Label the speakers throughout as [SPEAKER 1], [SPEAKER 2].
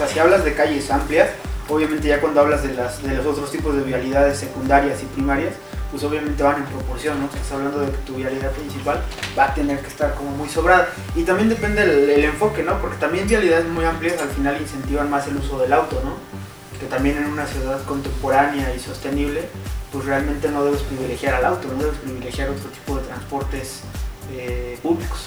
[SPEAKER 1] sea, si hablas de calles amplias, obviamente ya cuando hablas de, las, de los otros tipos de vialidades secundarias y primarias, pues obviamente van en proporción, ¿no? Estás hablando de que tu vialidad principal va a tener que estar como muy sobrada. Y también depende el, enfoque, ¿no? Porque también vialidades muy amplias al final incentivan más el uso del auto, ¿no? Que también en una ciudad contemporánea y sostenible, pues realmente no debes privilegiar al auto, no debes privilegiar otro tipo de transportes eh, públicos.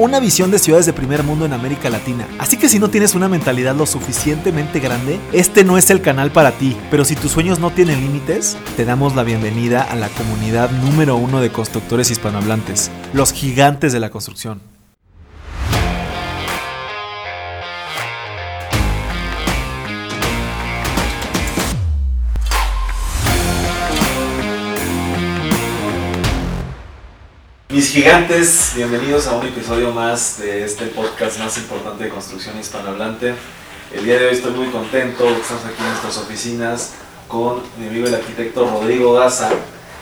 [SPEAKER 2] una visión de ciudades de primer mundo en América Latina. Así que si no tienes una mentalidad lo suficientemente grande, este no es el canal para ti. Pero si tus sueños no tienen límites, te damos la bienvenida a la comunidad número uno de constructores hispanohablantes, los gigantes de la construcción. Mis gigantes, bienvenidos a un episodio más de este podcast más importante de construcción hispanohablante. El día de hoy estoy muy contento, estamos aquí en nuestras oficinas con mi amigo el arquitecto Rodrigo Daza.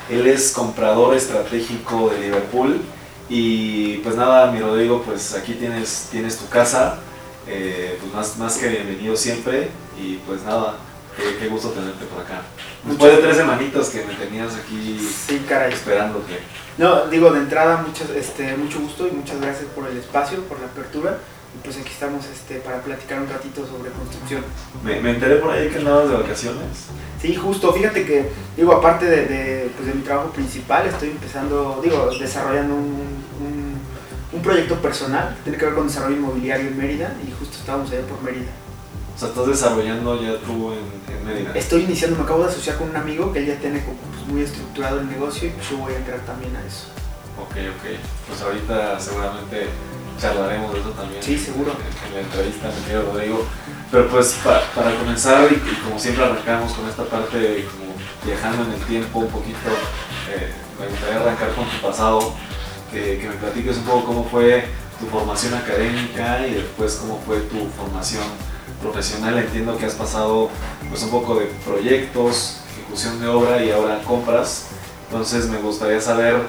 [SPEAKER 2] Él es comprador estratégico de Liverpool y pues nada, mi Rodrigo, pues aquí tienes, tienes tu casa, eh, pues más, más que bienvenido siempre y pues nada, qué, gusto tenerte por acá. Después de tres semanitas que me tenías aquí
[SPEAKER 1] sí, caray.
[SPEAKER 2] esperándote.
[SPEAKER 1] No, digo, de entrada, mucho, este, mucho gusto y muchas gracias por el espacio, por la apertura. Y pues aquí estamos este, para platicar un ratito sobre construcción.
[SPEAKER 2] Me, me enteré por ahí que andabas de vacaciones.
[SPEAKER 1] Sí, justo. Fíjate que, digo, aparte de, de, pues de mi trabajo principal, estoy empezando, digo, desarrollando un, un, proyecto personal. Tiene que ver con desarrollo inmobiliario en Mérida y justo estábamos allá por Mérida.
[SPEAKER 2] O sea, estás desarrollando ya tú en, en Mérida.
[SPEAKER 1] Estoy iniciando, me acabo de asociar con un amigo que él ya tiene como, pues, muy estructurado el negocio y pues yo voy a entrar también a eso.
[SPEAKER 2] Ok, ok. Pues ahorita seguramente charlaremos de eso también.
[SPEAKER 1] Sí, seguro.
[SPEAKER 2] En, la entrevista, mi querido Rodrigo. Pero pues para comenzar, y, como siempre arrancamos con esta parte de como viajando en el tiempo un poquito, eh, me gustaría arrancar con tu pasado, que, que me platiques un poco cómo fue tu formación académica y después cómo fue tu formación profesional. Entiendo que has pasado pues un poco de proyectos, ejecución de obra y ahora compras. Entonces me gustaría saber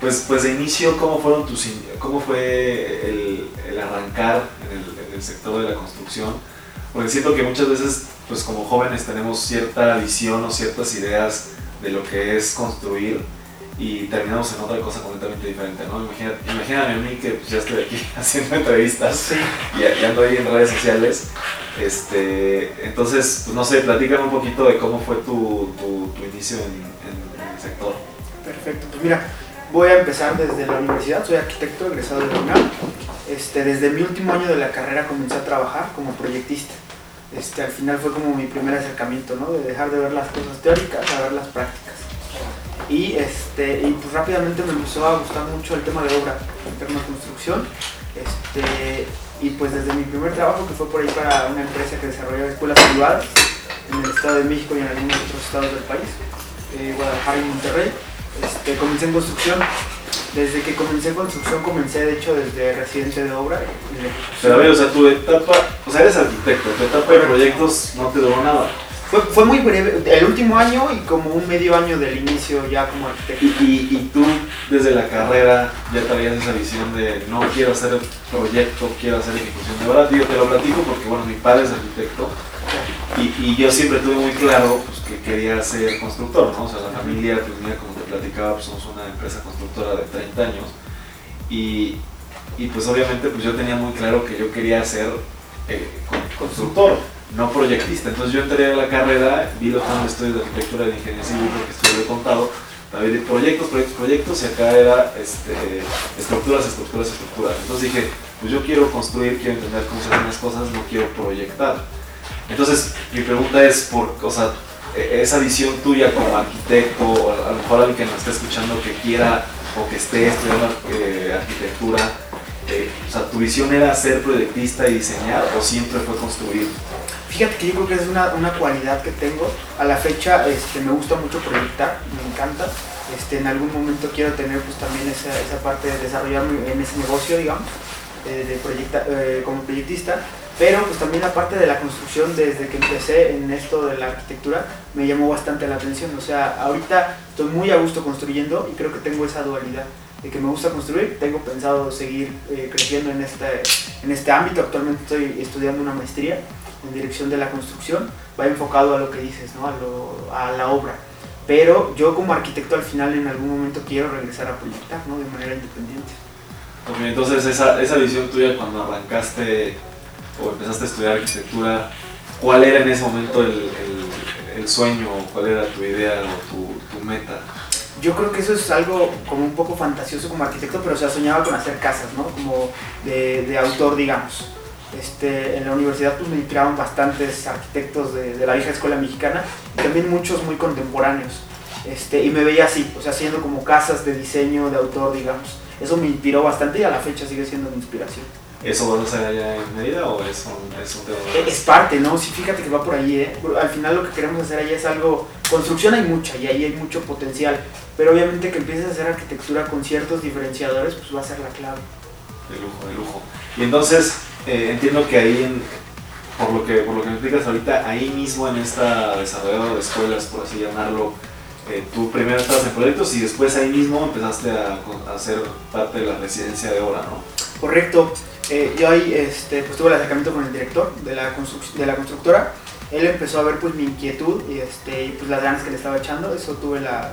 [SPEAKER 2] pues, pues de inicio, ¿cómo, fueron tus, cómo fue el, el arrancar en el, en el, sector de la construcción? Porque siento que muchas veces, pues como jóvenes tenemos cierta visión o ciertas ideas de lo que es construir y terminamos en otra cosa completamente diferente, ¿no? Imagínate, imagínate a mí que pues, ya estoy aquí haciendo entrevistas y, ando ahí en redes sociales. Este, entonces, pues no sé, platícame un poquito de cómo fue tu, tu, inicio en el sector.
[SPEAKER 1] Perfecto, pues mira, Voy a empezar desde la universidad, soy arquitecto egresado de la UNAM. Este, desde mi último año de la carrera comencé a trabajar como proyectista. Este, al final fue como mi primer acercamiento, ¿no? de dejar de ver las cosas teóricas a ver las prácticas. Y, este, y pues rápidamente me empezó a gustar mucho el tema de obra, el tema de construcción. Este, y pues desde mi primer trabajo, que fue por ahí para una empresa que desarrollaba escuelas privadas en el Estado de México y en algunos otros estados del país, eh, Guadalajara y Monterrey, este, comencé en construcción. Desde que comencé en construcción, comencé de hecho desde residente de obra.
[SPEAKER 2] Pero a ver, o sea, tu etapa, o sea, eres arquitecto, tu etapa de proyectos no te duró nada.
[SPEAKER 1] Fue, fue, muy breve, el último año y como un medio año del inicio ya como arquitecto.
[SPEAKER 2] Y, y, tú desde la carrera ya traías esa visión de no quiero hacer proyecto, quiero hacer ejecución de obra. Yo te lo platico porque bueno, mi padre es arquitecto y, y yo siempre tuve muy claro pues, que quería ser constructor, ¿no? O sea, la familia, pues mira, como te platicaba, pues somos una empresa constructora de 30 años y, y pues obviamente pues yo tenía muy claro que yo quería ser eh, constructor, no proyectista. Entonces yo entré a la carrera, vi los planes de estudios de arquitectura de ingeniería civil porque estudié contado, también de proyectos, proyectos, proyectos y acá era este, estructuras, estructuras, estructuras. Entonces dije, pues yo quiero construir, quiero entender cómo se hacen las cosas, no quiero proyectar. Entonces, mi pregunta es, por, o sea, e, esa visión tuya como arquitecto, o a lo mejor alguien que nos esté escuchando que quiera o que esté estudiando eh, arquitectura, eh, o sea, ¿tu visión era ser proyectista y diseñar o siempre fue construir?
[SPEAKER 1] Fíjate que yo creo que es una, una cualidad que tengo. A la fecha este, me gusta mucho proyectar, me encanta. Este, en algún momento quiero tener pues también esa, esa parte de desarrollarme en ese negocio, digamos, eh, de proyecta, eh, como proyectista Pero pues también la parte de la construcción, desde que empecé en esto de la arquitectura, me llamó bastante la atención. O sea, ahorita estoy muy a gusto construyendo y creo que tengo esa dualidad de que me gusta construir. Tengo pensado seguir eh, creciendo en este, en este ámbito. Actualmente estoy estudiando una maestría en dirección de la construcción. Va enfocado a lo que dices, ¿no? a, lo, a la obra. Pero yo como arquitecto al final en algún momento quiero regresar a proyectar ¿no? de manera independiente.
[SPEAKER 2] Ok, entonces esa, esa visión tuya cuando arrancaste o empezaste a estudiar arquitectura, ¿cuál era en ese momento el, el, el sueño, cuál era tu idea o tu, tu, meta?
[SPEAKER 1] Yo creo que eso es algo como un poco fantasioso como arquitecto, pero o sea, soñaba con hacer casas, ¿no? Como de, de autor, digamos. Este, en la universidad pues, me inspiraban bastantes arquitectos de, de, la vieja escuela mexicana y también muchos muy contemporáneos. Este, y me veía así, o sea, haciendo como casas de diseño, de autor, digamos. Eso me inspiró bastante y a la fecha sigue siendo mi inspiración.
[SPEAKER 2] ¿Eso vas a hacer allá en Mérida o es un, es un tema
[SPEAKER 1] Es parte, ¿no? Sí, fíjate que va por ahí, ¿eh? Al final lo que queremos hacer allá es algo... Construcción hay mucha y ahí hay mucho potencial, pero obviamente que empieces a hacer arquitectura con ciertos diferenciadores, pues va a ser la clave.
[SPEAKER 2] De lujo, de lujo. Y entonces, eh, entiendo que ahí, en, por, lo que, por lo que me explicas ahorita, ahí mismo en esta desarrolladora de escuelas, por así llamarlo, eh, tú primero estabas en proyectos y después ahí mismo empezaste a, a hacer parte de la residencia de obra, ¿no?
[SPEAKER 1] Correcto. Eh, yo ahí este, pues, tuve el acercamiento con el director de la, de la constructora. Él empezó a ver pues, mi inquietud y, este, pues, las ganas que le estaba echando. Eso tuve la,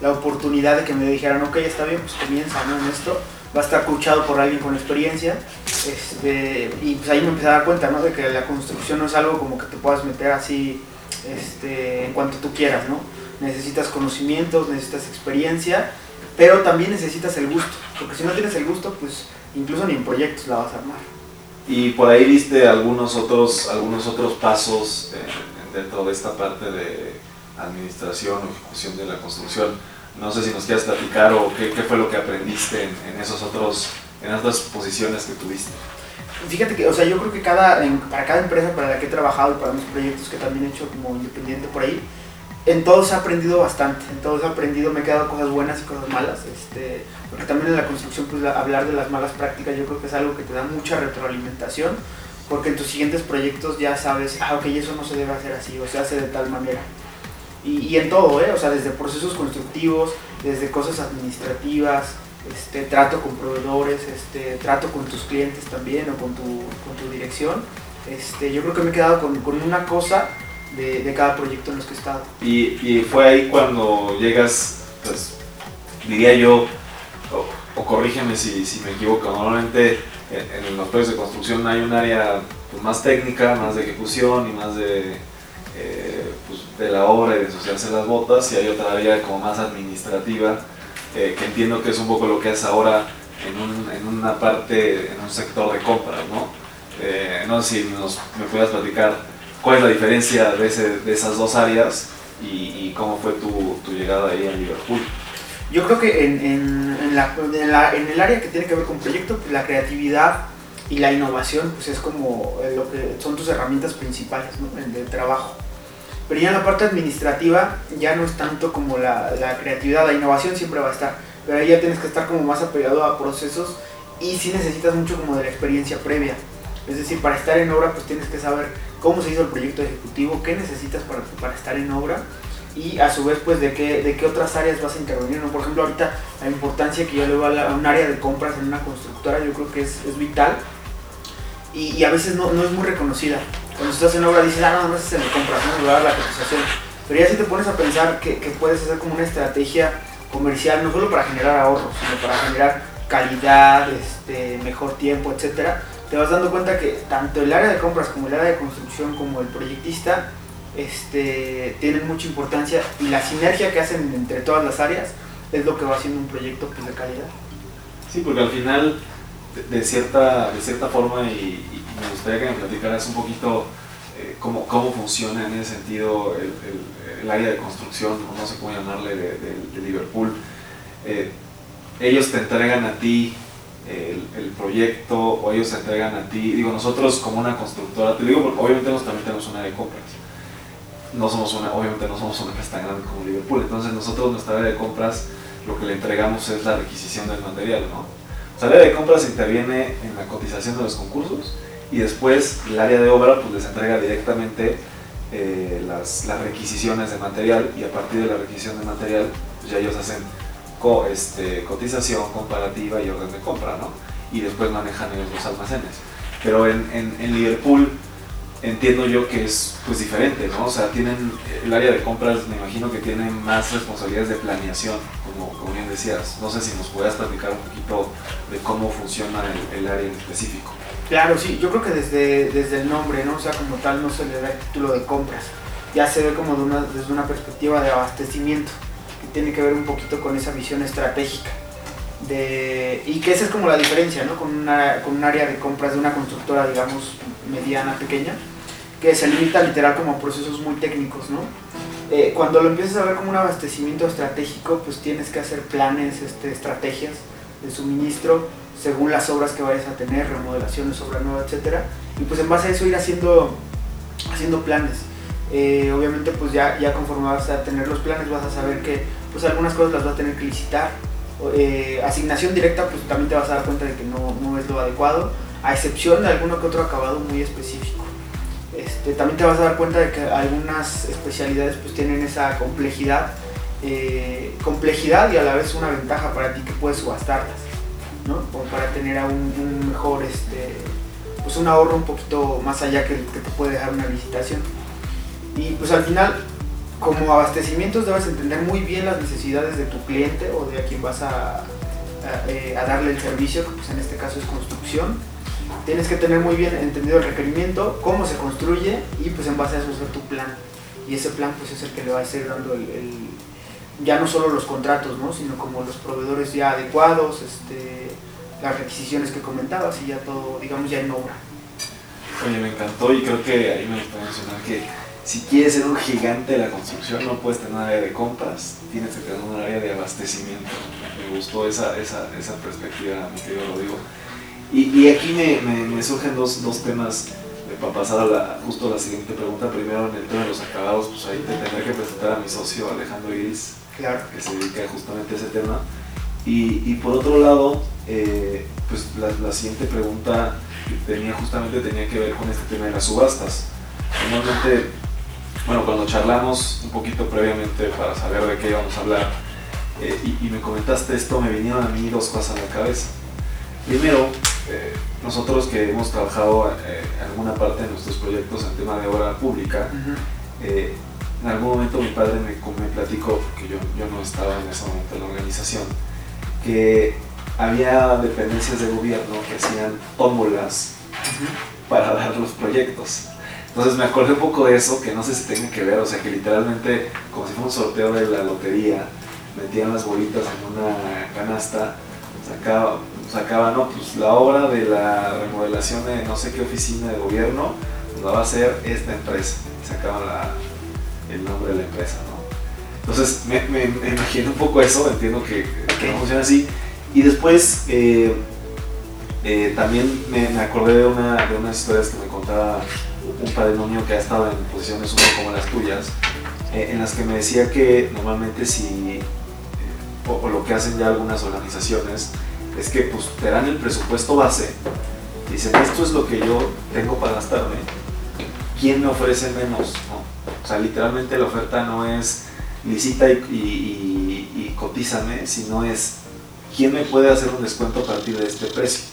[SPEAKER 1] la, oportunidad de que me dijeran, ok, está bien, pues comienza ¿no? en esto. Va a estar coachado por alguien con experiencia. Este, y pues ahí me empecé a dar cuenta ¿no? de que la construcción no es algo como que te puedas meter así este, en cuanto tú quieras. ¿no? Necesitas conocimientos, necesitas experiencia, pero también necesitas el gusto. Porque si no tienes el gusto, pues incluso ni en proyectos la vas a armar.
[SPEAKER 2] Y por ahí viste algunos otros, algunos otros pasos eh, dentro de esta parte de administración o ejecución de la construcción. No sé si nos quieres platicar o qué, qué fue lo que aprendiste en, en, esos otros, en otras posiciones que tuviste.
[SPEAKER 1] Fíjate que, o sea, yo creo que cada, en, para cada empresa para la que he trabajado y para mis proyectos que también he hecho como independiente por ahí, en todos he aprendido bastante, en todos he aprendido, me he quedado cosas buenas y cosas malas, este, porque también en la construcción pues hablar de las malas prácticas yo creo que es algo que te da mucha retroalimentación, porque en tus siguientes proyectos ya sabes, ah, ok, eso no se debe hacer así, o se hace de tal manera. Y, y en todo, ¿eh? o sea, desde procesos constructivos, desde cosas administrativas, este, trato con proveedores, este, trato con tus clientes también o con tu, con tu dirección. Este, yo creo que me he quedado con, con una cosa de, de, cada proyecto en los que he estado.
[SPEAKER 2] Y, y fue ahí cuando llegas, pues diría yo, o, corrígeme si, si, me equivoco, normalmente en, los proyectos de construcción hay un área pues, más técnica, más de ejecución y más de, eh, de la obra y de ensuciarse las botas, y hay otra área como más administrativa, eh, que entiendo que es un poco lo que es ahora en, un, en una parte, en un sector de compras, ¿no? Eh, no sé si nos, me puedas platicar cuál es la diferencia de, ese, de esas dos áreas y, y, cómo fue tu, tu llegada ahí a Liverpool.
[SPEAKER 1] Yo creo que en, en, en, la, la, en, el área que tiene que ver con proyecto, pues la creatividad y la innovación pues es como lo que son tus herramientas principales ¿no? en el trabajo. Pero ya en la parte administrativa ya no es tanto como la, la, creatividad, la innovación siempre va a estar, pero ahí ya tienes que estar como más apegado a procesos y sí necesitas mucho como de la experiencia previa. Es decir, para estar en obra pues tienes que saber cómo se hizo el proyecto ejecutivo, qué necesitas para, para estar en obra y a su vez pues de qué, de qué otras áreas vas a intervenir. ¿no? Por ejemplo, ahorita la importancia que yo le doy a, un área de compras en una constructora yo creo que es, es vital y, y, a veces no, no es muy reconocida. Cuando estás en obra dices, ah, no, no es en el compras, no, me va a dar la cotización. Pero ya si te pones a pensar que, que puedes hacer como una estrategia comercial, no solo para generar ahorros, sino para generar calidad, este, mejor tiempo, etcétera, te vas dando cuenta que tanto el área de compras como el área de construcción como el proyectista este, tienen mucha importancia y la sinergia que hacen entre todas las áreas es lo que va haciendo un proyecto pues, de calidad.
[SPEAKER 2] Sí, porque al final, de, cierta, de cierta forma, y, me gustaría que me platicaras un poquito eh, cómo, cómo funciona en ese sentido el, el, el, área de construcción, o no sé cómo llamarle, de, de, de Liverpool. Eh, ellos te entregan a ti el, el, proyecto o ellos te entregan a ti, digo, nosotros como una constructora, te digo, porque obviamente nosotros también tenemos un área de compras, no somos una, obviamente no somos una empresa tan grande como Liverpool, entonces nosotros nuestra área de compras lo que le entregamos es la requisición del material, ¿no? O sea, el área de compras interviene en la cotización de los concursos y después el área de obra pues les entrega directamente eh, las, las, requisiciones de material y a partir de la requisición de material pues ya ellos hacen co, este, cotización comparativa y orden de compra, ¿no? Y después manejan ellos los almacenes. Pero en, en, en Liverpool entiendo yo que es pues diferente, ¿no? O sea, tienen el área de compras, me imagino que tienen más responsabilidades de planeación, como, bien decías. No sé si nos puedas platicar un poquito de cómo funciona el, el, área en específico.
[SPEAKER 1] Claro, sí, yo creo que desde, desde el nombre, ¿no? O sea, como tal no se le da el título de compras, ya se ve como una, desde una perspectiva de abastecimiento, que tiene que ver un poquito con esa visión estratégica. De, y que esa es como la diferencia, ¿no? Con, una, con un área de compras de una constructora, digamos, mediana, pequeña, que se limita literal como procesos muy técnicos, ¿no? Eh, cuando lo empiezas a ver como un abastecimiento estratégico, pues tienes que hacer planes, este, estrategias de suministro según las obras que vayas a tener, remodelaciones, obra nueva, etc. Y pues en base a eso ir haciendo, haciendo planes. Eh, obviamente pues ya, ya conforme vas a tener los planes vas a saber que pues algunas cosas las vas a tener que licitar. Eh, asignación directa pues también te vas a dar cuenta de que no, no es lo adecuado, a excepción de alguno que otro acabado muy específico. Este, también te vas a dar cuenta de que algunas especialidades pues tienen esa complejidad, eh, complejidad y a la vez una ventaja para ti que puedes subastarlas, ¿no? Para tener un, un, mejor, este, pues un ahorro un poquito más allá que, que te puede dejar una licitación. Y pues al final, como abastecimientos debes entender muy bien las necesidades de tu cliente o de a quien vas a, a, eh, a darle el servicio, que pues en este caso es construcción tienes que tener muy bien entendido el requerimiento, cómo se construye y pues en base a eso hacer tu plan. Y ese plan pues es el que le va a ir dando el, el, ya no solo los contratos, ¿no? sino como los proveedores ya adecuados, este, las requisiciones que comentabas y ya todo, digamos, ya en obra.
[SPEAKER 2] Oye, me encantó y creo que ahí me gusta mencionar que si quieres ser un gigante de la construcción no puedes tener un área de compras, tienes que tener un área de abastecimiento. Me gustó esa, esa, esa perspectiva, mi querido Rodrigo. Y, y aquí me, me, me, surgen dos, dos temas eh, para pasar a la, justo a la siguiente pregunta. Primero, en el tema de los acabados, pues ahí te tendré que presentar a mi socio Alejandro Iris,
[SPEAKER 1] claro.
[SPEAKER 2] que se dedica justamente a ese tema. Y, y por otro lado, eh, pues la, la, siguiente pregunta tenía justamente tenía que ver con este tema de las subastas. Normalmente, bueno, cuando charlamos un poquito previamente para saber de qué íbamos a hablar, eh, y, y me comentaste esto, me vinieron a mí dos cosas a la cabeza. Primero, eh, nosotros que hemos trabajado eh, alguna parte de nuestros proyectos en tema de obra pública, uh -huh. eh, en algún momento mi padre me, me platicó, porque yo, yo, no estaba en ese momento en la organización, que había dependencias de gobierno que hacían tómbolas uh -huh. para dar los proyectos. Entonces me acordé un poco de eso, que no sé si tiene que ver, o sea que literalmente, como si fuera un sorteo de la lotería, metían las bolitas en una canasta, sacaba, sacaba, no, pues la obra de la remodelación de no sé qué oficina de gobierno, pues la va a hacer esta empresa. Sacaban la, el nombre de la empresa, ¿no? Entonces me, me, me imagino un poco eso, entiendo que, que no funciona así. Y después eh, eh, también me, me, acordé de, una, de unas historias que me contaba un padre mío que ha estado en posiciones como las tuyas, eh, en las que me decía que normalmente si, o, o lo que hacen ya algunas organizaciones, es que pues te dan el presupuesto base, dicen esto es lo que yo tengo para gastarme, ¿quién me ofrece menos? ¿no? O sea, literalmente la oferta no es licita y, y, y, y cotízame, sino es quién me puede hacer un descuento a partir de este precio.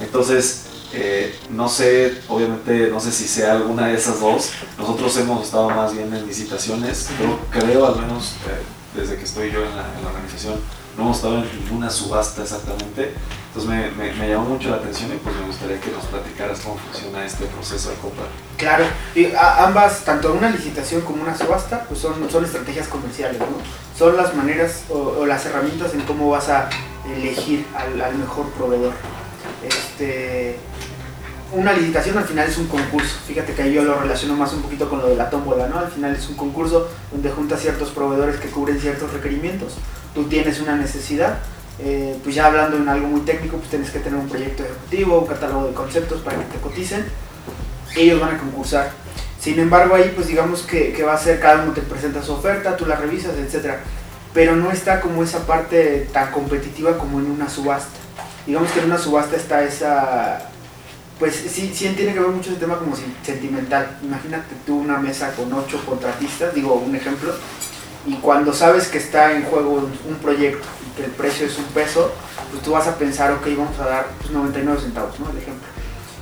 [SPEAKER 2] Entonces, eh, no sé, obviamente, no sé si sea alguna de esas dos. Nosotros hemos estado más bien en licitaciones, pero creo al menos eh, desde que estoy yo en la organización, no hemos estado en ninguna subasta exactamente. Entonces me, me, llamó mucho la atención y pues me gustaría que nos platicaras cómo funciona este proceso de compra.
[SPEAKER 1] Claro, y ambas, tanto una licitación como una subasta, pues son, son estrategias comerciales, ¿no? Son las maneras o, las herramientas en cómo vas a elegir al, mejor proveedor. Este, una licitación al final es un concurso. Fíjate que yo lo relaciono más un poquito con lo de la tómbola, ¿no? Al final es un concurso donde juntas ciertos proveedores que cubren ciertos requerimientos. Tú tienes una necesidad, eh, pues ya hablando en algo muy técnico, pues tienes que tener un proyecto ejecutivo, un catálogo de conceptos para que te coticen. Ellos van a concursar. Sin embargo, ahí pues digamos que, que va a ser cada uno te presenta su oferta, tú la revisas, etc. Pero no está como esa parte tan competitiva como en una subasta. Digamos que en una subasta está esa pues sí, sí tiene que ver mucho ese tema como sentimental. Imagínate tú una mesa con ocho contratistas, digo un ejemplo, y cuando sabes que está en juego un proyecto y que el precio es un peso, pues tú vas a pensar, ok, vamos a dar pues, 99 centavos, ¿no? El ejemplo.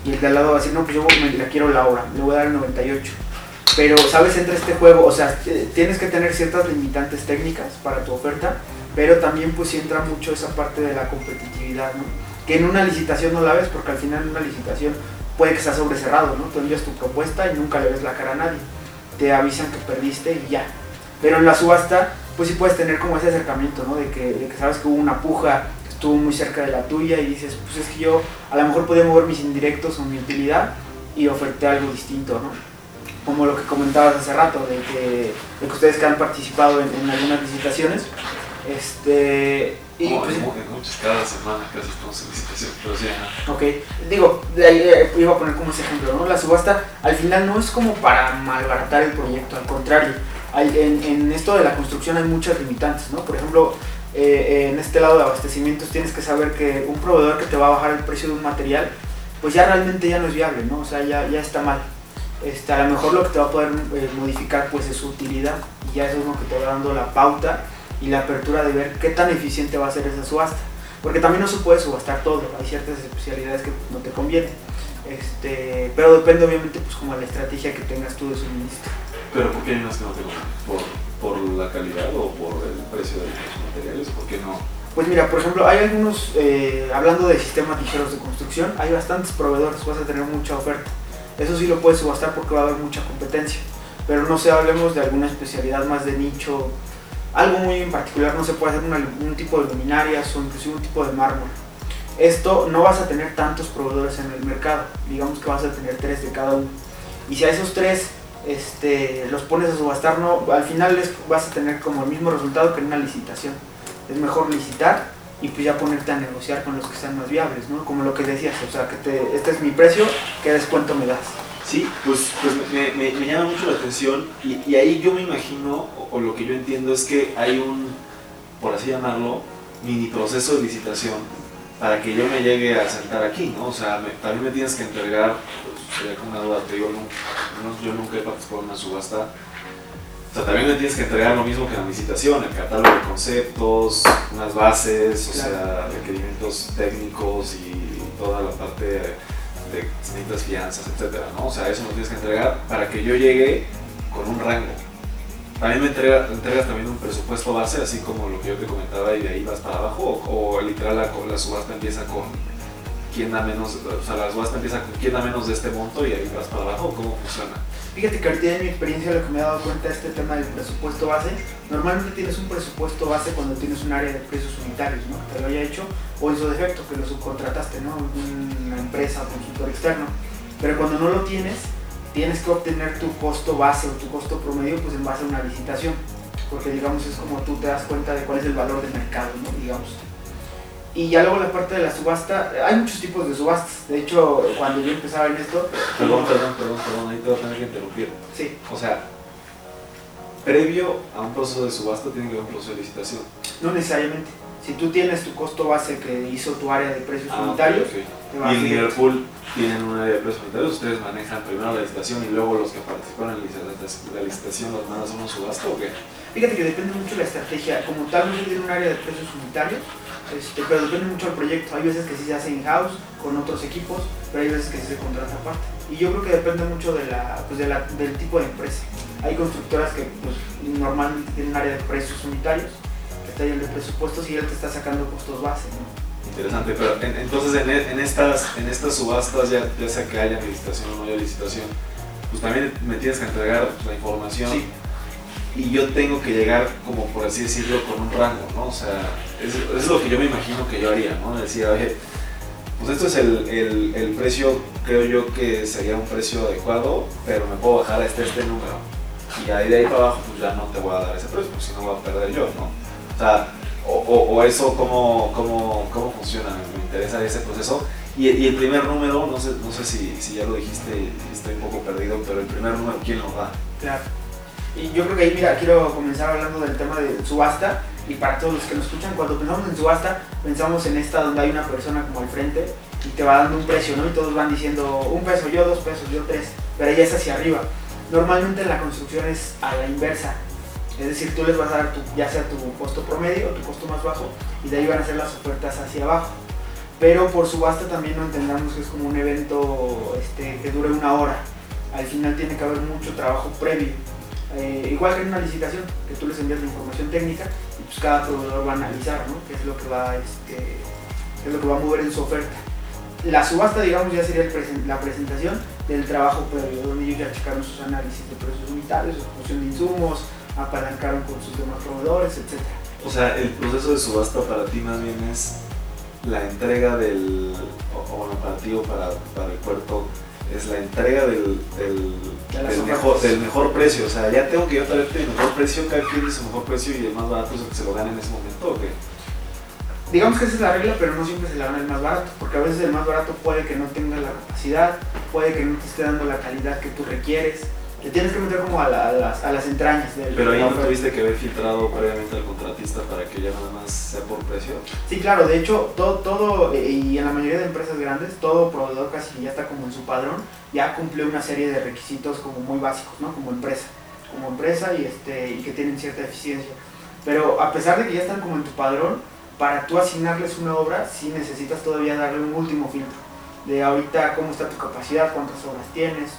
[SPEAKER 1] Y el de al lado va a decir, no, pues yo me la quiero la hora, le voy a dar el 98. Pero, ¿sabes? Entre este juego, o sea, tienes que tener ciertas limitantes técnicas para tu oferta, pero también pues entra mucho esa parte de la competitividad, ¿no? Que en una licitación no la ves porque al final en una licitación puede que sea sobrecerrado, ¿no? Tú envías tu propuesta y nunca le ves la cara a nadie. Te avisan que perdiste y ya. Pero en la subasta, pues sí puedes tener como ese acercamiento, ¿no? De que, de que sabes que hubo una puja, estuvo muy cerca de la tuya y dices, pues es que yo a lo mejor podía mover mis indirectos o mi utilidad y oferté algo distinto, ¿no? Como lo que comentabas hace rato, de que, de que ustedes que han participado en, en algunas licitaciones, este,
[SPEAKER 2] y pues, muchas cada semana casi estamos en licitación, pero sí,
[SPEAKER 1] Ok, digo, de ahí eh, iba a poner como ese ejemplo, ¿no? La subasta al final no es como para malbaratar el proyecto, al contrario, en, esto de la construcción hay muchas limitantes, ¿no? Por ejemplo, eh, en este lado de abastecimientos tienes que saber que un proveedor que te va a bajar el precio de un material, pues ya realmente ya no es viable, ¿no? O sea, ya, ya está mal. Este, a lo mejor lo que te va a poder eh, modificar pues es su utilidad y ya eso es lo que te va dando la pauta y la apertura de ver qué tan eficiente va a ser esa subasta. Porque también no se puede subastar todo, hay ciertas especialidades que no te convienen. Este, pero depende obviamente pues como la estrategia que tengas tú de suministro.
[SPEAKER 2] Pero ¿por qué hay unas que no te ¿Por, ¿Por la calidad o por el precio de los materiales? ¿Por qué no?
[SPEAKER 1] Pues mira, por ejemplo, hay algunos, eh, hablando de sistemas ligeros de construcción, hay bastantes proveedores, vas a tener mucha oferta. Eso sí lo puedes subastar porque va a haber mucha competencia. Pero no sé, hablemos de alguna especialidad más de nicho, algo muy en particular, no se puede hacer un tipo de luminarias o inclusive un tipo de mármol. Esto no vas a tener tantos proveedores en el mercado, digamos que vas a tener tres de cada uno. Y si a esos tres este, los pones a subastar, no, al final les vas a tener como el mismo resultado que en una licitación. Es mejor licitar y pues ya ponerte a negociar con los que sean más viables, ¿no? Como lo que decías, o sea, que te, este es mi precio, ¿qué descuento me das?
[SPEAKER 2] Sí, pues, pues me, me, llama mucho la atención y, y ahí yo me imagino, o, lo que yo entiendo es que hay un, por así llamarlo, mini proceso de licitación para que yo me llegue a sentar aquí, ¿no? O sea, también me tienes que entregar, sería como una duda, te digo, no, yo nunca he participado en una subasta, o sea, también me tienes que entregar lo mismo que en la licitación, el catálogo de conceptos, unas bases, o sea, requerimientos técnicos y toda la parte de necesitas fianzas, etcétera, ¿no? O sea, eso me tienes que entregar para que yo llegue con un rango. También me entrega, entregas también un presupuesto base, así como lo que yo te comentaba, y de ahí vas para abajo, o, literal la, la, subasta empieza con quién da menos, o sea, la subasta empieza con quién da menos de este monto y ahí vas para abajo, ¿cómo funciona?
[SPEAKER 1] Fíjate que ahorita en mi experiencia lo que me he dado cuenta de este tema del presupuesto base, normalmente tienes un presupuesto base cuando tienes un área de precios unitarios, ¿no? Que te lo haya hecho, o su defecto, que lo subcontrataste, ¿no? Una empresa o consultor externo. Pero cuando no lo tienes, tienes que obtener tu costo base o tu costo promedio pues en base a una licitación. Porque digamos es como tú te das cuenta de cuál es el valor del mercado, ¿no? Digamos. Y ya luego la parte de la subasta, hay muchos tipos de subastas. De hecho, cuando yo empezaba en esto...
[SPEAKER 2] Perdón, perdón, perdón, perdón, ahí te voy a tener que interrumpir.
[SPEAKER 1] Sí.
[SPEAKER 2] O sea, previo a un proceso de subasta tiene que haber un proceso de licitación.
[SPEAKER 1] No necesariamente. Si tú tienes tu costo base que hizo tu área de precios ah, unitarios,
[SPEAKER 2] y en Liverpool tienen un área de precios unitarios, ustedes manejan primero la licitación y luego los que participan en la licitación los mandan a una subasta o qué?
[SPEAKER 1] Fíjate que depende mucho de la estrategia. Como tal, no tiene un área de precios unitarios, este, pero depende mucho del proyecto. Hay veces que sí se hace in-house con otros equipos, pero hay veces que sí se contrata aparte. Y yo creo que depende mucho de la, pues de la, del tipo de empresa. Hay constructoras que pues, normalmente tienen un área de precios unitarios, que está de presupuestos y él te está sacando costos base.
[SPEAKER 2] Interesante, pero entonces en, en, estas, en estas subastas, ya, ya sea que haya licitación o no haya licitación, pues también me tienes que entregar la información.
[SPEAKER 1] Sí
[SPEAKER 2] y yo tengo que llegar, como por así decirlo, con un rango, ¿no? O sea, eso, es lo que yo me imagino que yo haría, ¿no? Decir, oye, pues esto es el, el, el, precio, creo yo que sería un precio adecuado, pero me puedo bajar a este, número. Y ahí de ahí para abajo, pues ya no te voy a dar ese precio, porque si no voy a perder yo, ¿no? O sea, o, o, eso, ¿cómo, cómo, cómo funciona? Me interesa ese proceso. Y, y, el primer número, no sé, no sé si, si ya lo dijiste, estoy un poco perdido, pero el primer número, ¿quién lo da?
[SPEAKER 1] Claro. Y yo creo que ahí, mira, quiero comenzar hablando del tema de subasta. Y para todos los que nos escuchan, cuando pensamos en subasta, pensamos en esta donde hay una persona como al frente y te va dando un precio, ¿no? Y todos van diciendo un peso, yo dos pesos, yo tres, pero ella es hacia arriba. Normalmente la construcción es a la inversa, es decir, tú les vas a dar tu, ya sea tu costo promedio o tu costo más bajo y de ahí van a ser las ofertas hacia abajo. Pero por subasta también no entendamos que es como un evento este, que dure una hora. Al final tiene que haber mucho trabajo previo. Eh, igual que en una licitación, que tú les envías la información técnica y pues cada proveedor va a analizar ¿no? qué, es lo que va, este, qué es lo que va a mover en su oferta. La subasta, digamos, ya sería la presentación del trabajo previo, donde ellos ya checaron sus análisis de precios unitarios, su función de insumos, apalancaron con sus demás proveedores, etc.
[SPEAKER 2] O sea, el proceso de subasta para ti más bien es la entrega del, o, bueno, para o para, para el puerto, es la entrega del, del, mejor, del mejor precio. O sea, ya tengo que yo traerte el mejor precio, cada quien su mejor precio y el más barato es el que se lo gana en ese momento, ¿o qué?
[SPEAKER 1] Digamos que esa es la regla, pero no siempre se la gana el más barato, porque a veces el más barato puede que no tenga la capacidad, puede que no te esté dando la calidad que tú requieres, te tienes que meter como a, las, a las, entrañas del
[SPEAKER 2] Pero ahí no tuviste que haber filtrado previamente al contratista para que ya nada más sea por precio.
[SPEAKER 1] Sí, claro, de hecho, todo, todo, eh, y en la mayoría de empresas grandes, todo proveedor casi ya está como en su padrón, ya cumple una serie de requisitos como muy básicos, ¿no? Como empresa, como empresa y, este, y que tienen cierta eficiencia. Pero a pesar de que ya están como en tu padrón, para tú asignarles una obra, sí necesitas todavía darle un último filtro. De ahorita cómo está tu capacidad, cuántas obras tienes,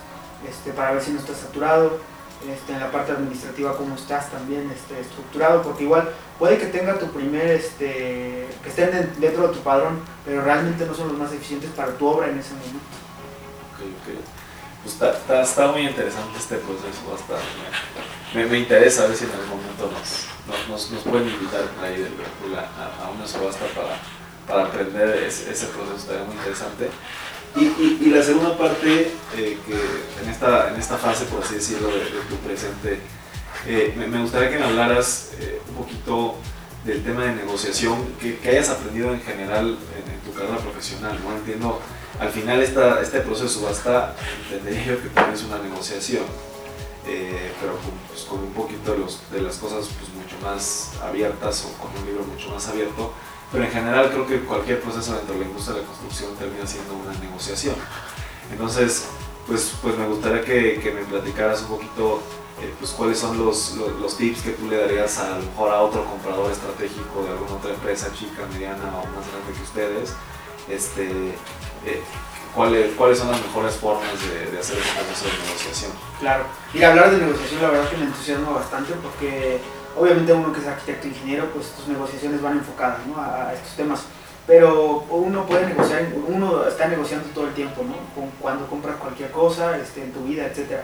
[SPEAKER 1] este, para ver si no estás saturado, este, en la parte administrativa cómo estás también este, estructurado, porque igual puede que tenga tu primer, este, que estén dentro de tu padrón, pero realmente no son los más eficientes para tu obra en ese momento.
[SPEAKER 2] Ok, ok. Pues está, está, muy interesante este proceso, hasta me, me, interesa ver si en algún momento nos, nos, nos pueden invitar ahí de a, a, una subasta para, para aprender ese, ese proceso, estaría muy interesante. Y, la segunda parte, eh, que en esta, en esta fase, por así decirlo, de, tu presente, eh, me, gustaría que me hablaras eh, un poquito del tema de negociación que, hayas aprendido en general en, tu carrera profesional. ¿no? Entiendo, al final este proceso basta, entendería yo que también es una negociación, pero con, pues, con, un poquito de las cosas pues, mucho más abiertas o con un libro mucho más abierto pero en general creo que cualquier proceso dentro de la industria de la construcción termina siendo una negociación. Entonces, pues, pues me gustaría que, que me platicaras un poquito eh, pues, cuáles son los, los, tips que tú le darías a, lo mejor a otro comprador estratégico de alguna otra empresa chica, mediana o más grande que ustedes. Este, eh, ¿cuáles, ¿Cuáles son las mejores formas de, de hacer ese proceso de negociación?
[SPEAKER 1] Claro, y hablar de negociación la verdad que me entusiasma bastante porque Obviamente uno que es arquitecto ingeniero, pues tus negociaciones van enfocadas a, estos temas. Pero uno puede negociar, uno está negociando todo el tiempo, ¿no? cuando compras cualquier cosa este, en tu vida, etc.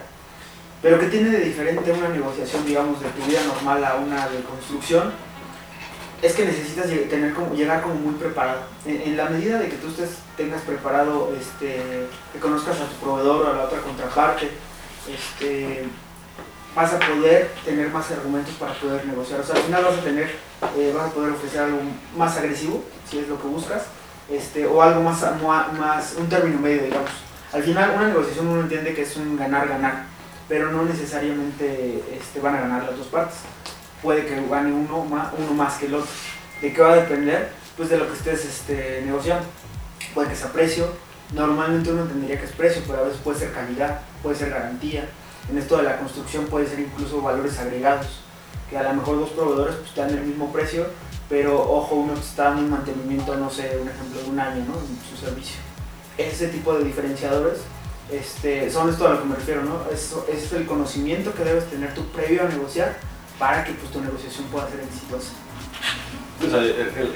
[SPEAKER 1] Pero ¿qué tiene de diferente una negociación, digamos, de tu vida normal a una de construcción? Es que necesitas llegar como muy preparado. En, la medida de que tú estés, tengas preparado, este, que conozcas a tu proveedor o a la otra contraparte, este, vas a poder tener más argumentos para poder negociar. O sea, al final vas a tener, eh, vas a poder ofrecer algo más agresivo, si es lo que buscas, este, o algo más, más, un término medio, digamos. Al final, una negociación uno entiende que es un ganar-ganar, pero no necesariamente este, van a ganar las dos partes. Puede que gane uno más, uno más que el otro. ¿De qué va a depender? Pues de lo que estés este, negociando. Puede que sea precio, normalmente uno entendería que es precio, pero a veces puede ser calidad, puede ser garantía, en esto de la construcción puede ser incluso valores agregados, que a lo mejor dos proveedores pues, te dan el mismo precio, pero ojo, uno está dando un mantenimiento, no sé, un ejemplo de un año ¿no? en su servicio. Ese tipo de diferenciadores este, son esto a lo que me refiero, ¿no? Es, es el conocimiento que debes tener tú previo a negociar para que pues, tu negociación pueda ser exitosa.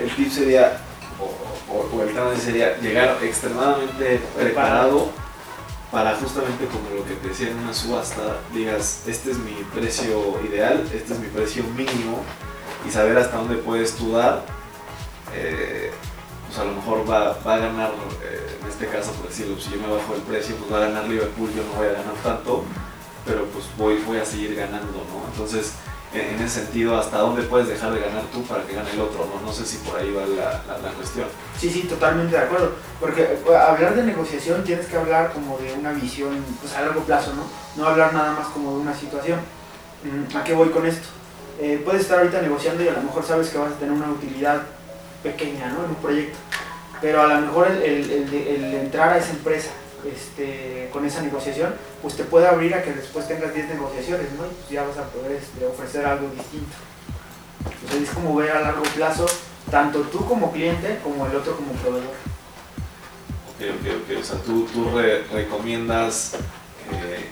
[SPEAKER 2] el, tip sería, o, el tema sería llegar extremadamente preparado para justamente como lo que te decía en una subasta, digas, este es mi precio ideal, este es mi precio mínimo y saber hasta dónde puedes tú dar, eh, pues a lo mejor va, a ganar, eh, en este caso por decirlo, si yo me bajo el precio, pues va a ganar Liverpool, yo no voy a ganar tanto, pero pues voy, voy a seguir ganando, ¿no? Entonces, en ese sentido, hasta dónde puedes dejar de ganar tú para que gane el otro, ¿no? No sé si por ahí va la, la, cuestión.
[SPEAKER 1] Sí, sí, totalmente de acuerdo, porque eh, hablar de negociación tienes que hablar como de una visión pues, a largo plazo, ¿no? No hablar nada más como de una situación. Mm, ¿A qué voy con esto? Eh, puedes estar ahorita negociando y a lo mejor sabes que vas a tener una utilidad pequeña, ¿no? En un proyecto. pero a lo mejor el, el, el, entrar a esa empresa este, con esa negociación, pues te puede abrir a que después tengas 10 negociaciones, ¿no? Y pues ya vas a poder este, ofrecer algo distinto. Entonces es como ver a largo plazo, tanto tú como cliente como el otro como proveedor.
[SPEAKER 2] Ok, ok, ok. O sea, tú, tú recomiendas eh,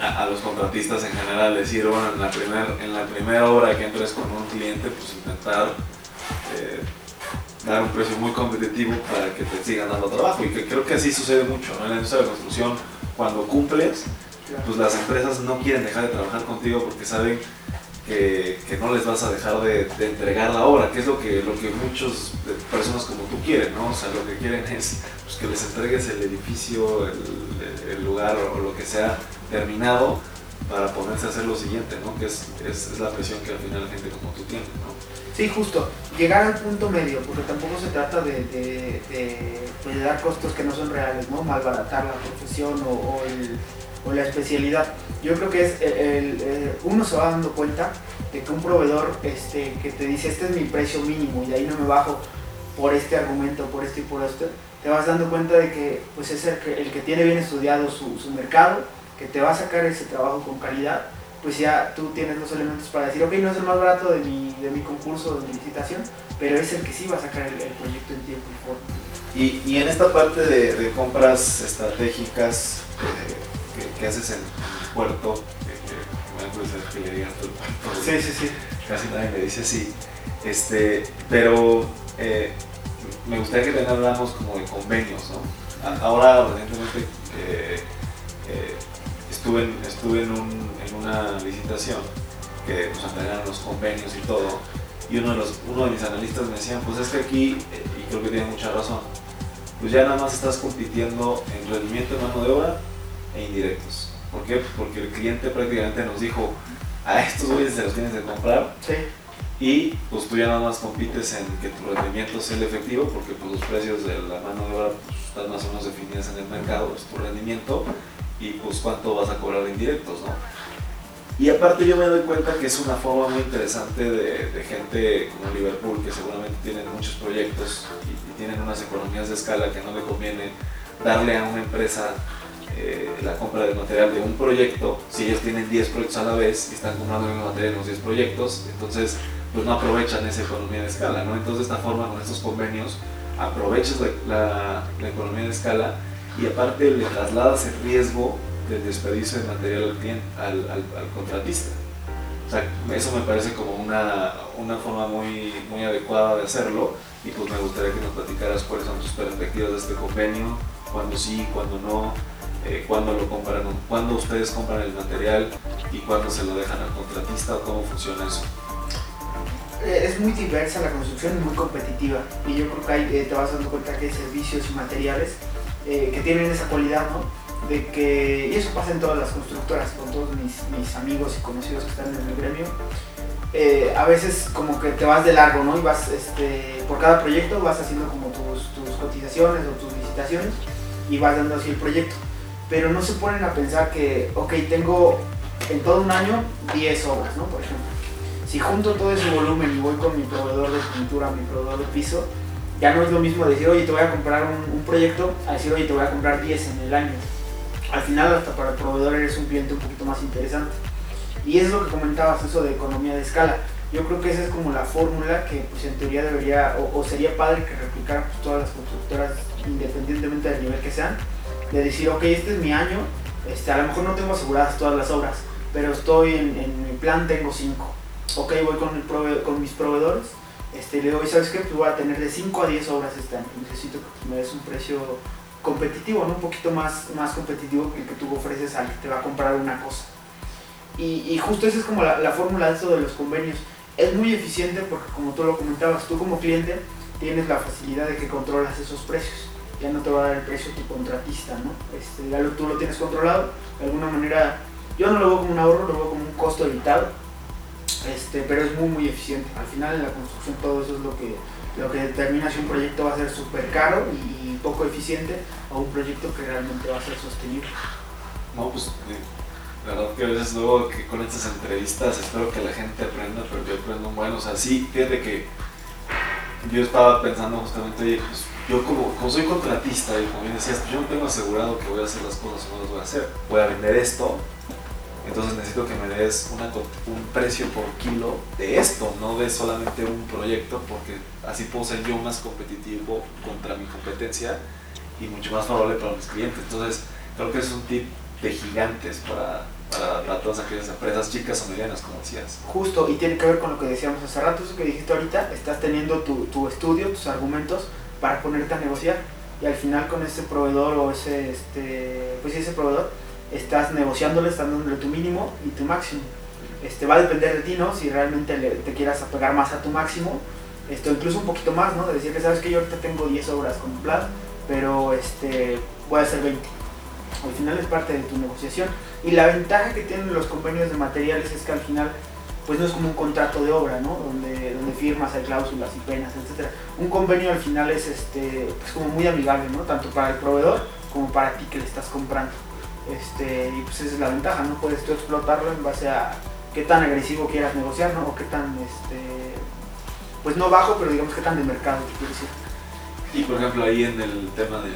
[SPEAKER 2] a, los contratistas en general decir, bueno, en la, primer, en la primera obra que entres con un cliente, pues intentar eh, dar un precio muy competitivo para que te sigan dando trabajo. Y que creo que así sucede mucho, ¿no? En la industria de la construcción, cuando cumples, pues las empresas no quieren dejar de trabajar contigo porque saben que, que no les vas a dejar de, entregar la obra, que es lo que, lo que muchas personas como tú quieren, ¿no? O sea, lo que quieren es pues, que les entregues el edificio, el, el lugar o lo que sea terminado para ponerse a hacer lo siguiente, ¿no? Que es, es, es la presión que al final la gente como tú tiene, ¿no?
[SPEAKER 1] Sí, justo. Llegar al punto medio, porque tampoco se trata de, de, de, pues, dar costos que no son reales, ¿no? Malbaratar la profesión o, o, la especialidad. Yo creo que es el, uno se va dando cuenta de que un proveedor este, que te dice este es mi precio mínimo y ahí no me bajo por este argumento, por este y por este, te vas dando cuenta de que pues es el que, el que tiene bien estudiado su, su mercado, que te va a sacar ese trabajo con calidad pues ya tú tienes los elementos para decir, ok, no es el más barato de mi, de mi concurso, de mi licitación, pero es el que sí va a sacar el, proyecto en tiempo y forma.
[SPEAKER 2] Y, y en esta parte de, de compras estratégicas eh, que, haces en el puerto, que, que, que le digas el puerto,
[SPEAKER 1] sí, sí, sí.
[SPEAKER 2] casi nadie me dice así, este, pero eh, me gustaría que también hablamos como de convenios, ¿no? Ahora, recientemente, eh, estuve, en, estuve en, un, en, una licitación que nos entregaron los convenios y todo, y uno de, los, uno de mis analistas me decía, pues es que aquí, eh, y creo que tiene mucha razón, pues ya nada más estás compitiendo en rendimiento de mano de obra e indirectos. ¿Por qué? Porque el cliente prácticamente nos dijo, a estos güeyes se los tienes que comprar.
[SPEAKER 1] Sí.
[SPEAKER 2] Y pues tú ya nada más compites en que tu rendimiento sea el efectivo, porque pues los precios de la mano de obra pues, están más o menos definidas en el mercado, es tu rendimiento, y pues cuánto vas a cobrar de indirectos, ¿no? Y aparte yo me doy cuenta que es una forma muy interesante de, gente como Liverpool, que seguramente tienen muchos proyectos y, tienen unas economías de escala que no le conviene darle a una empresa eh, la compra de material de un proyecto, si ellos tienen 10 proyectos a la vez y están comprando el material en los 10 proyectos, entonces pues no aprovechan esa economía de escala, ¿no? Entonces de esta forma con estos convenios aprovechas la, la economía de escala y aparte le trasladas el riesgo del desperdicio de material al, al, contratista. O sea, eso me parece como una, una, forma muy, muy adecuada de hacerlo y pues me gustaría que nos platicaras cuáles son tus perspectivas de este convenio, cuándo sí, cuándo no, eh, cuándo lo compran, cuándo ustedes compran el material y cuándo se lo dejan al contratista o cómo funciona eso.
[SPEAKER 1] Eh, es muy diversa la construcción y muy competitiva y yo creo que eh, te vas dando cuenta que hay servicios y materiales eh, que tienen esa cualidad, ¿no? De que, y eso pasa en todas las constructoras, con todos mis, mis amigos y conocidos que están en el gremio, eh, a veces como que te vas de largo, ¿no? Y vas, este, por cada proyecto vas haciendo como tus, tus cotizaciones o tus licitaciones y vas dando así el proyecto. Pero no se ponen a pensar que, ok, tengo en todo un año 10 obras, ¿no? Por ejemplo. Si junto todo ese volumen y voy con mi proveedor de pintura, mi proveedor de piso, ya no es lo mismo decir, oye, te voy a comprar un, proyecto, a decir, oye, te voy a comprar 10 en el año. Al final, hasta para el proveedor eres un cliente un poquito más interesante. Y es lo que comentabas, eso de economía de escala. Yo creo que esa es como la fórmula que pues, en teoría debería, o, sería padre que replicaran pues, todas las constructoras, independientemente del nivel que sean, de decir, ok, este es mi año, este, a lo mejor no tengo aseguradas todas las obras, pero estoy en, mi plan, tengo 5. Ok, voy con, el con mis proveedores, este, le digo, ¿sabes qué? Pues voy a tener de 5 a 10 obras este año. Necesito que me des un precio competitivo. Un poquito más, más competitivo que el que tú ofreces al que te va a comprar una cosa. Y, justo esa es como la, la fórmula de esto de los convenios. Es muy eficiente porque como tú lo comentabas, tú como cliente tienes la facilidad de que controlas esos precios. Ya no te va a dar el precio tu contratista, ¿no? Este, ya tú lo tienes controlado. De alguna manera, yo no lo veo como un ahorro, lo veo como un costo evitado este, pero es muy muy eficiente. Al final en la construcción todo eso es lo que, lo que determina si un proyecto va a ser súper caro y, poco eficiente o un proyecto que realmente va a ser sostenible.
[SPEAKER 2] No, pues eh, la verdad que a veces luego que con estas entrevistas espero que la gente aprenda, pero yo aprendo un buen, o sea, sí, fíjate que yo estaba pensando justamente, oye, pues yo como, como soy contratista y como bien decías, pues yo no tengo asegurado que voy a hacer las cosas o no las voy a hacer. Voy a vender esto, entonces necesito que me des un precio por kilo de esto, no de solamente un proyecto, porque así puedo ser yo más competitivo contra mi competencia y mucho más favorable para mis clientes. Entonces creo que es un tip de gigantes para, para, todas aquellas empresas chicas o medianas, como decías.
[SPEAKER 1] Justo, y tiene que ver con lo que decíamos hace rato, eso que dijiste ahorita, estás teniendo tu, tu estudio, tus argumentos para ponerte a negociar y al final con ese proveedor o ese, este, pues ese proveedor estás negociándole, estás dándole tu mínimo y tu máximo. Este, va a depender de ti, ¿no? Si realmente te quieras apegar más a tu máximo, esto, incluso un poquito más, ¿no? De decir que sabes que yo ahorita tengo 10 obras con plan, pero este, voy a hacer 20. Al final es parte de tu negociación. Y la ventaja que tienen los convenios de materiales es que al final pues no es como un contrato de obra, ¿no? Donde, donde firmas, hay cláusulas y penas, etc. Un convenio al final es este, pues como muy amigable, ¿no? Tanto para el proveedor como para ti que le estás comprando. Este, y pues esa es la ventaja, no puedes tú explotarlo en base a qué tan agresivo quieras negociar, ¿no? O qué tan, este, pues no bajo, pero digamos qué tan de mercado.
[SPEAKER 2] Y por ejemplo ahí en el tema del,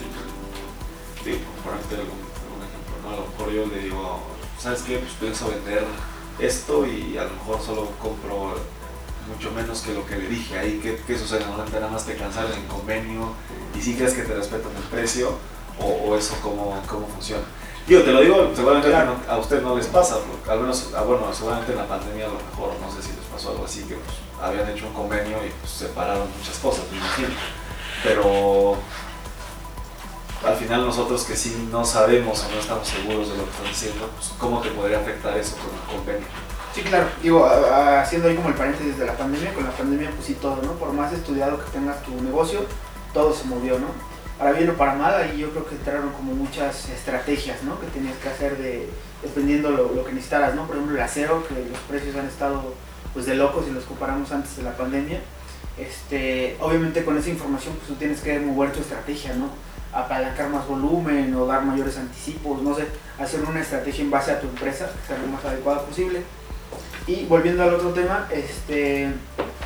[SPEAKER 2] de, por ejemplo, ¿no? A lo mejor yo le digo, ¿sabes qué? Pues pienso vender esto y a lo mejor solo compro mucho menos que lo que le dije ahí. ¿Qué, qué sucede? Normalmente nada más te cancela el convenio y si crees que te respetan el precio o, eso cómo, cómo funciona. Digo, te lo digo, seguramente a usted no les pasa, al menos, ah, bueno, seguramente en la pandemia a lo mejor, no sé si les pasó algo así, que pues, habían hecho un convenio y pues, separaron muchas cosas, me imagino. Pero al final nosotros que sí no sabemos o no estamos seguros de lo que están diciendo, pues cómo te podría afectar eso con el convenio.
[SPEAKER 1] Sí, claro, digo, haciendo ahí como el paréntesis de la pandemia, con la pandemia pues sí todo, ¿no? Por más estudiado que tengas tu negocio, todo se movió, ¿no? Para bien o para mal, ahí yo creo que entraron como muchas estrategias, ¿no? Que tenías que hacer de, dependiendo lo, lo que necesitaras, ¿no? Por ejemplo, el acero, que los precios han estado pues de locos si los comparamos antes de la pandemia. Este, obviamente con esa información pues tú tienes que mover tu estrategia, ¿no? Apalancar más volumen o dar mayores anticipos, no sé, hacer una estrategia en base a tu empresa, que sea lo más adecuada posible. Y volviendo al otro tema, este,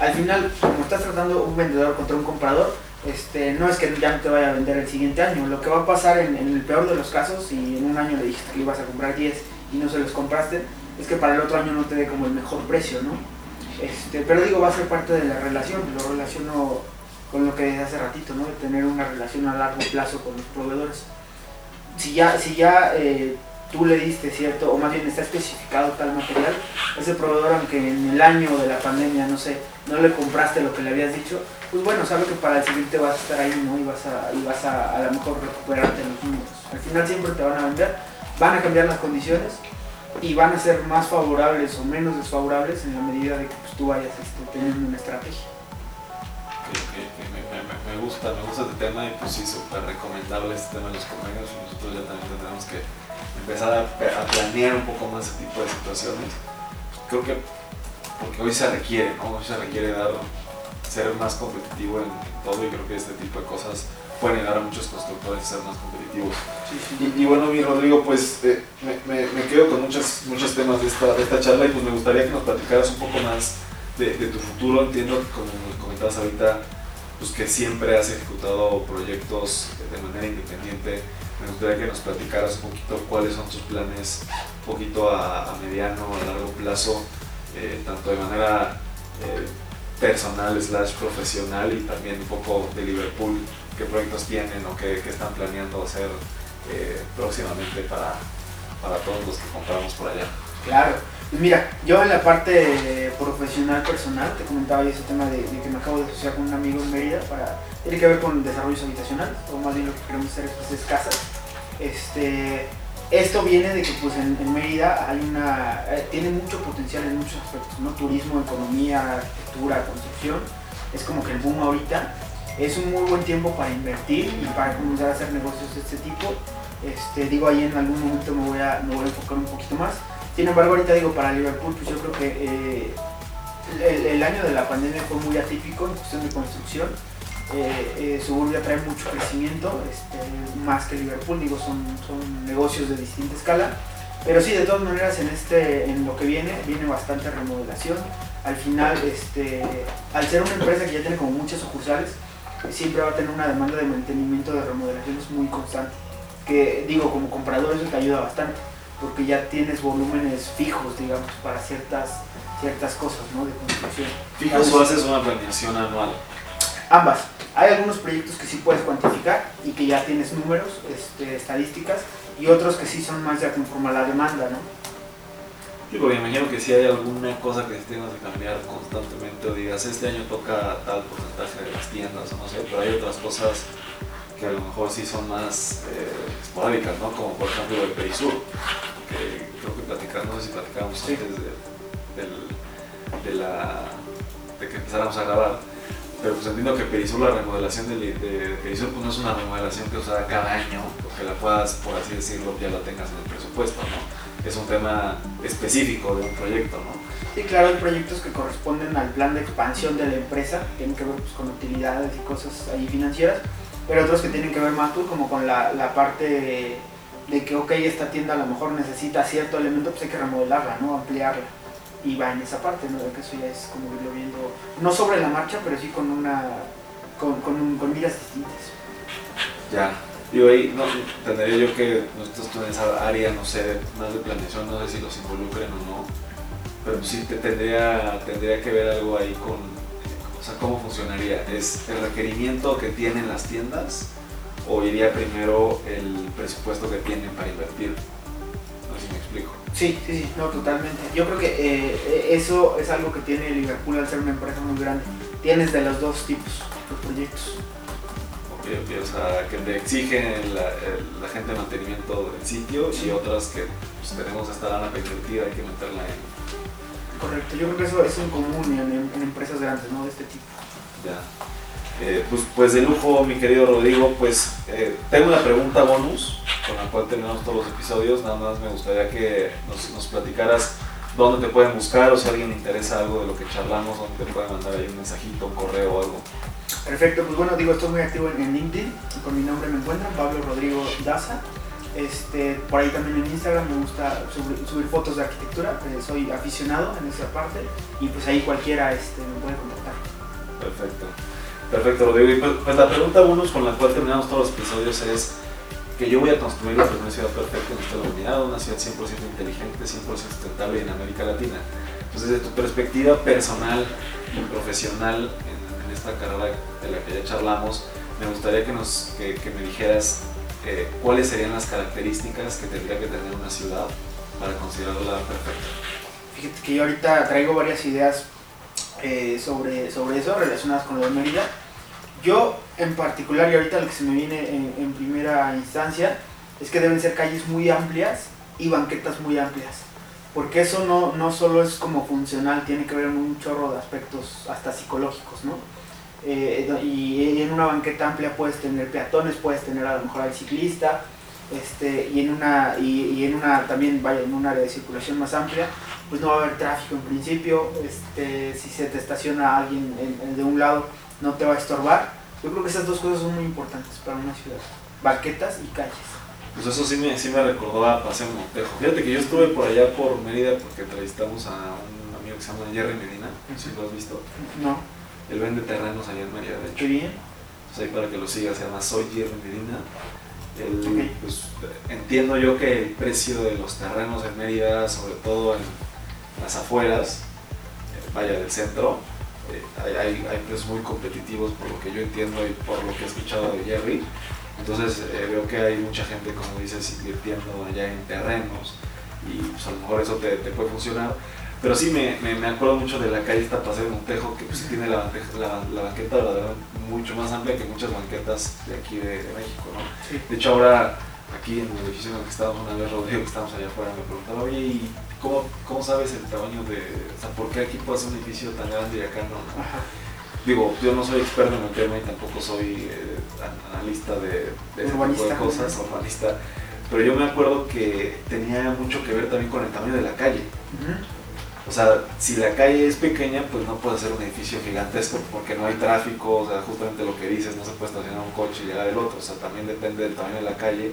[SPEAKER 1] al final, como estás tratando un vendedor contra un comprador, este, no es que ya no te vaya a vender el siguiente año. Lo que va a pasar en, el peor de los casos, si en un año le dijiste que ibas a comprar 10 y no se los compraste, es que para el otro año no te dé como el mejor precio, ¿no? Este, pero digo, va a ser parte de la relación, lo relaciono con lo que dije hace ratito, ¿no? De tener una relación a largo plazo con los proveedores. Si ya, si ya eh, tú le diste cierto, o más bien está especificado tal material, ese proveedor, aunque en el año de la pandemia, no sé, no le compraste lo que le habías dicho, pues bueno, sabe que para el siguiente vas a estar ahí, ¿no? Y vas a, y vas a, a lo mejor recuperarte los números. Al final siempre te van a vender, van a cambiar las condiciones y van a ser más favorables o menos desfavorables en la medida de que pues, tú vayas este, teniendo una estrategia.
[SPEAKER 2] me, gusta, me gusta este tema y pues sí, súper recomendable este tema de los convenios. Nosotros ya también tenemos que empezar a, a, planear un poco más ese tipo de situaciones. Creo que porque hoy se requiere, ¿no? Hoy se requiere dar ser más competitivo en, todo y creo que este tipo de cosas pueden ayudar a muchos constructores a ser más competitivos. Y, bueno, mi Rodrigo, pues eh, me, me, quedo con muchos, muchos temas de esta, de esta charla y pues me gustaría que nos platicaras un poco más de, de tu futuro. Entiendo, como comentabas ahorita, pues que siempre has ejecutado proyectos de manera independiente. Me gustaría que nos platicaras un poquito cuáles son tus planes, un poquito a, a mediano, a largo plazo, eh, tanto de manera eh, personal slash profesional y también un poco de Liverpool, qué proyectos tienen o qué, están planeando hacer eh, próximamente para, para todos los que compramos por allá.
[SPEAKER 1] Claro, pues mira, yo en la parte profesional personal, te comentaba yo ese tema de, que me acabo de asociar con un amigo en Mérida para, tiene que ver con desarrollo habitacional, o más bien lo que queremos hacer es, es casas. Este, esto viene de que pues en, Mérida hay una, eh, tiene mucho potencial en muchos aspectos, ¿no? Turismo, economía, arquitectura, construcción. Es como que el boom ahorita. Es un muy buen tiempo para invertir y para comenzar a hacer negocios de este tipo. Este, digo, ahí en algún momento me voy, a, me voy a enfocar un poquito más. Sin embargo, ahorita digo, para Liverpool, pues yo creo que eh, el año de la pandemia fue muy atípico en cuestión de construcción eh, eh, Suburbia trae mucho crecimiento, este, más que Liverpool, digo, son, son negocios de distinta escala. Pero sí, de todas maneras, en, este, en lo que viene, viene bastante remodelación. Al final, este, al ser una empresa que ya tiene como muchas sucursales, siempre va a tener una demanda de mantenimiento de remodelaciones muy constante. Que digo, como comprador eso te ayuda bastante, porque ya tienes volúmenes fijos, digamos, para ciertas, ciertas cosas ¿no? de construcción.
[SPEAKER 2] ¿Fijos o haces una planeación anual?
[SPEAKER 1] Ambas. Hay algunos proyectos que sí puedes cuantificar y que ya tienes números, este, estadísticas, y otros que sí son más ya conforme a la demanda, ¿no?
[SPEAKER 2] Yo me imagino que si hay alguna cosa que tengas que cambiar constantemente o digas, este año toca tal porcentaje de las tiendas o no sé, pero hay otras cosas que a lo mejor sí son más eh, esporádicas, ¿no? Como por ejemplo el Perisur, que creo que platicamos, no sé si platicábamos antes de, de, la, de que empezáramos a grabar, pero pues entiendo que Perisur, la remodelación de, de Perisur, pues no es una remodelación que usada cada año, porque la puedas, por así decirlo, ya la tengas en el presupuesto, ¿no? es un tema específico de un proyecto, ¿no?
[SPEAKER 1] Sí, claro, hay proyectos que corresponden al plan de expansión de la empresa, tienen que ver pues, con utilidades y cosas ahí financieras, pero otros que tienen que ver más tú, como con la, la parte de, que, ok, esta tienda a lo mejor necesita cierto elemento, pues hay que remodelarla, ¿no? Ampliarla. Y va en esa parte, ¿no? De que eso ya es como irlo viendo, no sobre la marcha, pero sí con una, con, con, con miras distintas.
[SPEAKER 2] Ya, Digo, ahí no, tendría yo que nosotros en esa área, no sé, más de planeación, no sé si los involucren o no, pero sí te tendría, tendría que ver algo ahí con, o sea, cómo funcionaría. ¿Es el requerimiento que tienen las tiendas o iría primero el presupuesto que tienen para invertir? Explico.
[SPEAKER 1] Sí, sí, sí, no, totalmente. Yo creo que eh, eso es algo que tiene Liverpool al ser una empresa muy grande. Tienes de los dos tipos de proyectos
[SPEAKER 2] o sea, que te exigen la, la, gente de mantenimiento del sitio y otras que pues, tenemos esta lana pervertida, hay que meterla en.
[SPEAKER 1] Correcto, yo creo que eso es un común en, en empresas grandes, ¿no? De este tipo.
[SPEAKER 2] Ya. Eh, pues, pues de lujo, mi querido Rodrigo, pues eh, tengo una pregunta bonus con la cual terminamos todos los episodios. Nada más me gustaría que nos, nos platicaras dónde te pueden buscar o si a alguien le interesa algo de lo que charlamos, dónde te pueden mandar ahí un mensajito, un correo o algo.
[SPEAKER 1] Perfecto, pues bueno, digo, estoy muy activo en, LinkedIn, con mi nombre me encuentran, Pablo Rodrigo Daza. Este, por ahí también en Instagram me gusta subir, fotos de arquitectura, eh, soy aficionado en esa parte y pues ahí cualquiera este, me puede contactar.
[SPEAKER 2] Perfecto, perfecto Rodrigo. Y pues, pues, la pregunta bonus con la cual terminamos todos los episodios es que yo voy a construir la primera ciudad perfecta en esta humanidad, una ciudad 100% inteligente, 100% sustentable en América Latina. Entonces, desde tu perspectiva personal y profesional esta carrera de la que ya charlamos, me gustaría que, nos, que, me dijeras eh, cuáles serían las características que tendría que tener una ciudad para considerarla perfecta.
[SPEAKER 1] Fíjate que yo ahorita traigo varias ideas eh, sobre, sobre eso relacionadas con lo de Mérida. Yo en particular, y ahorita lo que se me viene en, primera instancia, es que deben ser calles muy amplias y banquetas muy amplias porque eso no, no solo es como funcional, tiene que ver un chorro de aspectos hasta psicológicos, ¿no? Eh, y en una banqueta amplia puedes tener peatones, puedes tener a lo mejor al ciclista, este, y en una y, en una también vaya en un área de circulación más amplia pues no va a haber tráfico en principio este, si se te estaciona alguien de un lado no te va a estorbar. Yo creo que esas dos cosas son muy importantes para una ciudad. Banquetas y calles.
[SPEAKER 2] Pues eso sí me, sí me recordó a Paseo Montejo. Fíjate que yo estuve por allá por Mérida porque entrevistamos a un amigo que se llama Jerry Medina. Si lo has visto.
[SPEAKER 1] No.
[SPEAKER 2] Él vende terrenos allá en Mérida, de hecho.
[SPEAKER 1] Qué bien.
[SPEAKER 2] Pues ahí para que lo siga, se llama Soy Jerry Medina. pues, entiendo yo que el precio de los terrenos en Mérida, sobre todo en las afueras, eh, vaya del centro, hay, hay, precios muy competitivos por lo que yo entiendo y por lo que he escuchado de Jerry. Entonces eh, veo que hay mucha gente, como dices, invirtiendo allá en terrenos y pues, a lo mejor eso te, te puede funcionar pero sí me, me, acuerdo mucho de la calle esta Paseo de Montejo, que pues tiene la, la, la banqueta mucho más amplia que muchas banquetas de aquí de, México, ¿no? De hecho ahora aquí en el edificio en el que estábamos una vez, Rodrigo, que estábamos allá afuera, me preguntaba, oye, ¿y cómo, cómo sabes el tamaño de, o sea, por qué aquí puede ser un edificio tan grande y acá no? Digo, yo no soy experto en el tema y tampoco soy eh, analista de, de ese tipo de cosas, urbanista, pero yo me acuerdo que tenía mucho que ver también con el tamaño de la calle. O sea, si la calle es pequeña, pues no puede ser un edificio gigantesco porque no hay tráfico, o sea, justamente lo que dices, no se puede estacionar un coche y llegar del otro, o sea, también depende del tamaño de la calle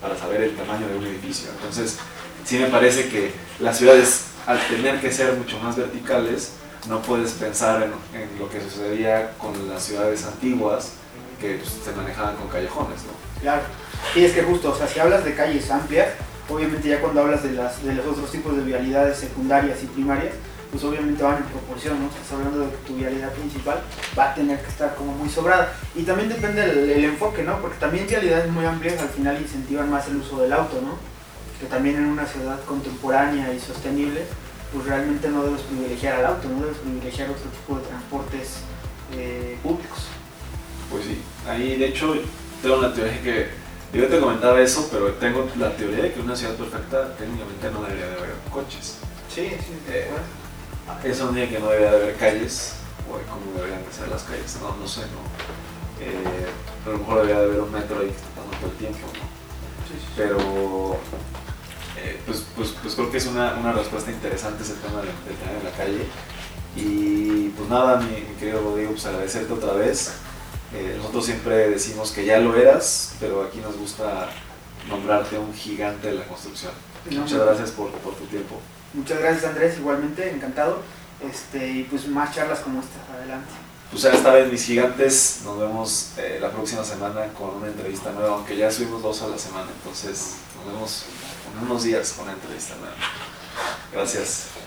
[SPEAKER 2] para saber el tamaño de un edificio. Entonces, sí me parece que las ciudades, al tener que ser mucho más verticales, no puedes pensar en, lo que sucedía con las ciudades antiguas, que pues, se manejaban con callejones, ¿no?
[SPEAKER 1] Claro. Y es que justo, o sea, si hablas de calles amplias, obviamente ya cuando hablas de, las, de los otros tipos de vialidades secundarias y primarias, pues obviamente van en proporción, ¿no? Estás hablando de que tu vialidad principal va a tener que estar como muy sobrada. Y también depende del el enfoque, ¿no? Porque también vialidades muy amplias al final incentivan más el uso del auto, ¿no? Que también en una ciudad contemporánea y sostenible, pues realmente no debes privilegiar al auto, no debes privilegiar otro tipo de transportes eh, públicos.
[SPEAKER 2] Pues sí, ahí de hecho tengo una teoría que, yo te comentaba eso, pero tengo la teoría de que una ciudad perfecta técnicamente no debería de haber coches.
[SPEAKER 1] Sí, sí,
[SPEAKER 2] Eh, Eso no que no debería de haber calles, o de cómo deberían de ser las calles, no, no sé, ¿no? Eh, a lo mejor debería de haber un metro ahí todo el tiempo, ¿no?
[SPEAKER 1] sí, sí.
[SPEAKER 2] Pero eh, pues, pues, pues creo que es una, una respuesta interesante ese tema del, del tener en la calle. Y pues nada, mi, mi querido Rodrigo, pues agradecerte otra vez. Eh, nosotros siempre decimos que ya lo eras, pero aquí nos gusta nombrarte un gigante de la construcción.
[SPEAKER 1] No,
[SPEAKER 2] Muchas gracias por, por tu tiempo.
[SPEAKER 1] Muchas gracias Andrés, igualmente, encantado. Este, y pues más charlas como estas, adelante.
[SPEAKER 2] Pues esta vez, mis gigantes, nos vemos eh, la próxima semana con una entrevista nueva, aunque ya subimos dos a la semana, entonces nos vemos en unos días con una entrevista nueva. Gracias.